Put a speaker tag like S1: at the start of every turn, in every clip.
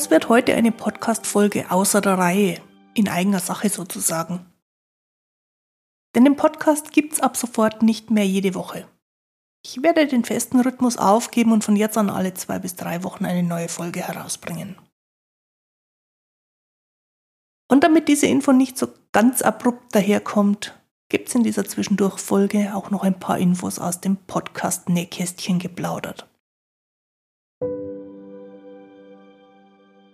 S1: Das wird heute eine Podcast-Folge außer der Reihe, in eigener Sache sozusagen. Denn den Podcast gibt's ab sofort nicht mehr jede Woche. Ich werde den festen Rhythmus aufgeben und von jetzt an alle zwei bis drei Wochen eine neue Folge herausbringen. Und damit diese Info nicht so ganz abrupt daherkommt, gibt's in dieser Zwischendurchfolge auch noch ein paar Infos aus dem Podcast Nähkästchen geplaudert.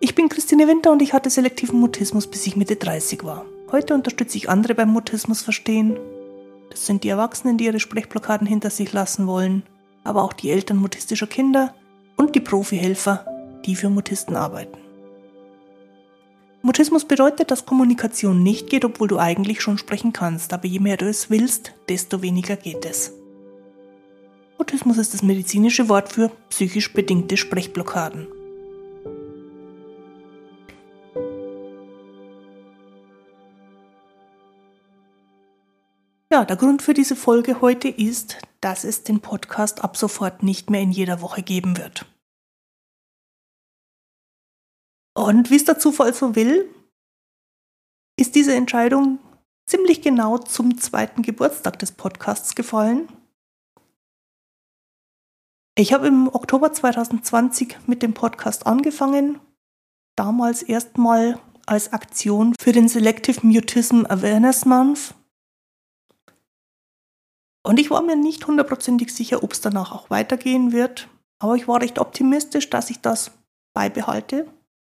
S1: Ich bin Christine Winter und ich hatte selektiven Mutismus, bis ich Mitte 30 war. Heute unterstütze ich andere beim Mutismus verstehen. Das sind die Erwachsenen, die ihre Sprechblockaden hinter sich lassen wollen, aber auch die Eltern mutistischer Kinder und die Profihelfer, die für Mutisten arbeiten. Mutismus bedeutet, dass Kommunikation nicht geht, obwohl du eigentlich schon sprechen kannst, aber je mehr du es willst, desto weniger geht es. Mutismus ist das medizinische Wort für psychisch bedingte Sprechblockaden. Ja, der Grund für diese Folge heute ist, dass es den Podcast ab sofort nicht mehr in jeder Woche geben wird. Und wie es der Zufall so will, ist diese Entscheidung ziemlich genau zum zweiten Geburtstag des Podcasts gefallen. Ich habe im Oktober 2020 mit dem Podcast angefangen, damals erstmal als Aktion für den Selective Mutism Awareness Month. Und ich war mir nicht hundertprozentig sicher, ob es danach auch weitergehen wird, aber ich war recht optimistisch, dass ich das beibehalte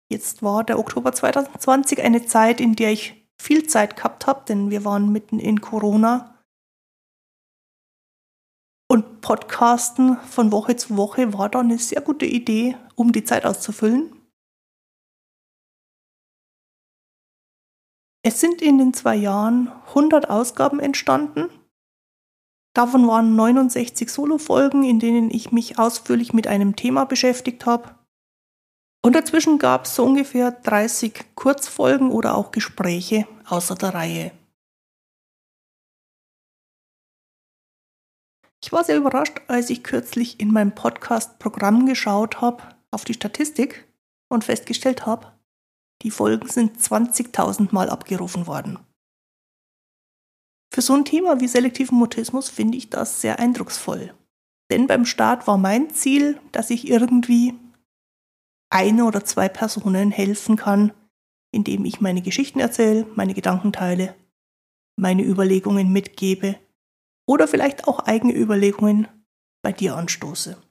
S1: Jetzt war der Oktober 2020 eine Zeit, in der ich viel Zeit gehabt habe, denn wir waren mitten in Corona. Und Podcasten von Woche zu Woche war da eine sehr gute Idee, um die Zeit auszufüllen. Es sind in den zwei Jahren 100 Ausgaben entstanden. Davon waren 69 Solo-Folgen, in denen ich mich ausführlich mit einem Thema beschäftigt habe. Und dazwischen gab es so ungefähr 30 Kurzfolgen oder auch Gespräche außer der Reihe. Ich war sehr überrascht, als ich kürzlich in meinem Podcast-Programm geschaut habe auf die Statistik und festgestellt habe, die Folgen sind 20.000 Mal abgerufen worden. Für so ein Thema wie selektiven Mutismus finde ich das sehr eindrucksvoll. Denn beim Start war mein Ziel, dass ich irgendwie eine oder zwei Personen helfen kann, indem ich meine Geschichten erzähle, meine Gedanken teile, meine Überlegungen mitgebe oder vielleicht auch eigene Überlegungen bei dir anstoße.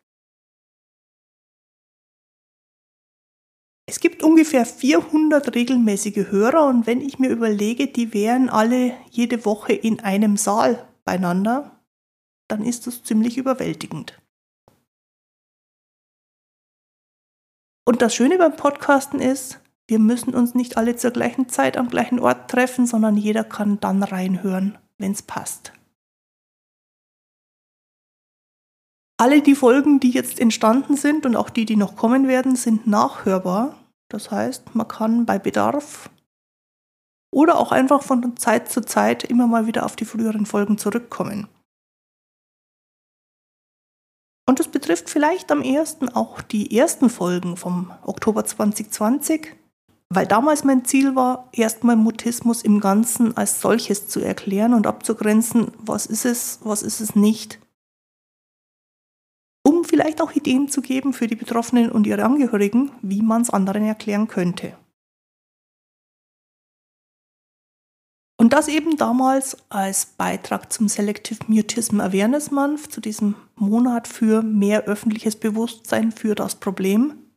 S1: Es gibt ungefähr 400 regelmäßige Hörer und wenn ich mir überlege, die wären alle jede Woche in einem Saal beieinander, dann ist das ziemlich überwältigend. Und das Schöne beim Podcasten ist, wir müssen uns nicht alle zur gleichen Zeit am gleichen Ort treffen, sondern jeder kann dann reinhören, wenn es passt. Alle die Folgen, die jetzt entstanden sind und auch die, die noch kommen werden, sind nachhörbar. Das heißt, man kann bei Bedarf oder auch einfach von Zeit zu Zeit immer mal wieder auf die früheren Folgen zurückkommen. Und es betrifft vielleicht am ersten auch die ersten Folgen vom Oktober 2020, weil damals mein Ziel war, erstmal Mutismus im Ganzen als solches zu erklären und abzugrenzen, was ist es, was ist es nicht. Vielleicht auch Ideen zu geben für die Betroffenen und ihre Angehörigen, wie man es anderen erklären könnte. Und das eben damals als Beitrag zum Selective Mutism Awareness Month, zu diesem Monat für mehr öffentliches Bewusstsein für das Problem.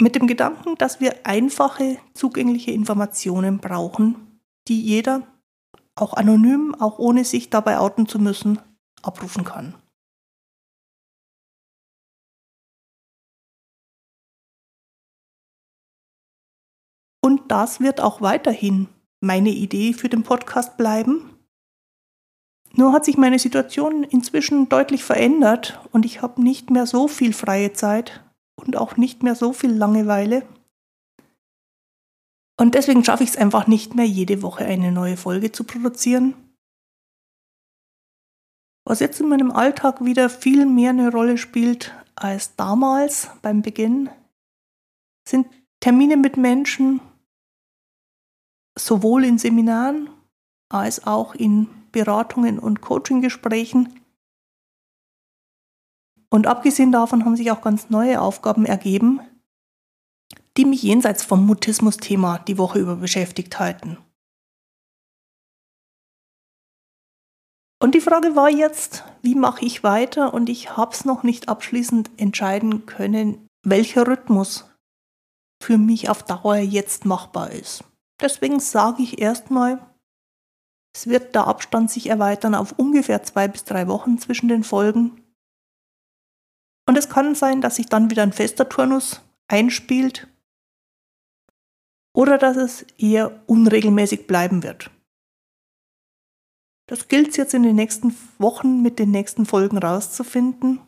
S1: Mit dem Gedanken, dass wir einfache, zugängliche Informationen brauchen, die jeder, auch anonym, auch ohne sich dabei outen zu müssen, abrufen kann. Das wird auch weiterhin meine Idee für den Podcast bleiben. Nur hat sich meine Situation inzwischen deutlich verändert und ich habe nicht mehr so viel freie Zeit und auch nicht mehr so viel Langeweile. Und deswegen schaffe ich es einfach nicht mehr, jede Woche eine neue Folge zu produzieren. Was jetzt in meinem Alltag wieder viel mehr eine Rolle spielt als damals beim Beginn, sind Termine mit Menschen, sowohl in Seminaren als auch in Beratungen und Coaching-Gesprächen. Und abgesehen davon haben sich auch ganz neue Aufgaben ergeben, die mich jenseits vom Mutismus-Thema die Woche über beschäftigt halten. Und die Frage war jetzt, wie mache ich weiter? Und ich habe es noch nicht abschließend entscheiden können, welcher Rhythmus für mich auf Dauer jetzt machbar ist. Deswegen sage ich erstmal, es wird der Abstand sich erweitern auf ungefähr zwei bis drei Wochen zwischen den Folgen. Und es kann sein, dass sich dann wieder ein fester Turnus einspielt oder dass es eher unregelmäßig bleiben wird. Das gilt es jetzt in den nächsten Wochen mit den nächsten Folgen rauszufinden.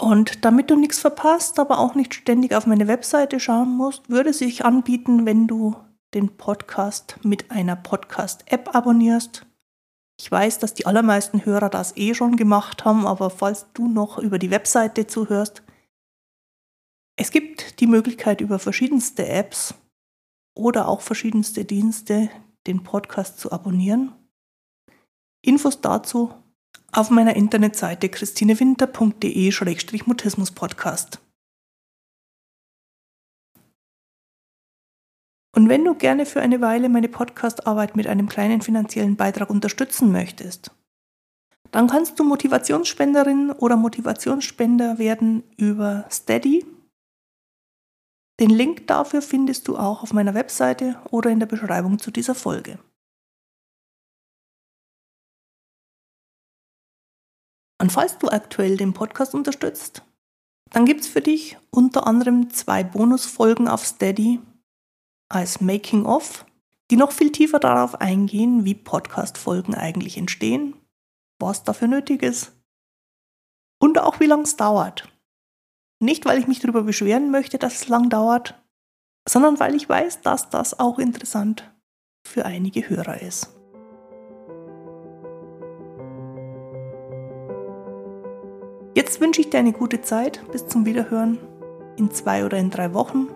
S1: Und damit du nichts verpasst, aber auch nicht ständig auf meine Webseite schauen musst, würde sich anbieten, wenn du den Podcast mit einer Podcast-App abonnierst. Ich weiß, dass die allermeisten Hörer das eh schon gemacht haben, aber falls du noch über die Webseite zuhörst, es gibt die Möglichkeit über verschiedenste Apps oder auch verschiedenste Dienste, den Podcast zu abonnieren. Infos dazu auf meiner Internetseite christinewinter.de-mutismus-podcast. Und wenn du gerne für eine Weile meine Podcastarbeit mit einem kleinen finanziellen Beitrag unterstützen möchtest, dann kannst du Motivationsspenderin oder Motivationsspender werden über Steady den Link dafür findest du auch auf meiner Webseite oder in der Beschreibung zu dieser Folge. Und falls du aktuell den Podcast unterstützt, dann gibt es für dich unter anderem zwei Bonusfolgen auf Steady als Making of, die noch viel tiefer darauf eingehen, wie Podcast-Folgen eigentlich entstehen, was dafür nötig ist und auch wie lange es dauert. Nicht, weil ich mich darüber beschweren möchte, dass es lang dauert, sondern weil ich weiß, dass das auch interessant für einige Hörer ist. Jetzt wünsche ich dir eine gute Zeit bis zum Wiederhören in zwei oder in drei Wochen.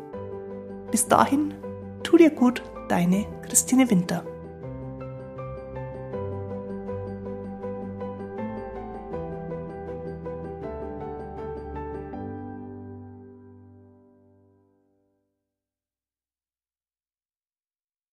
S1: Bis dahin, tu dir gut, deine Christine Winter.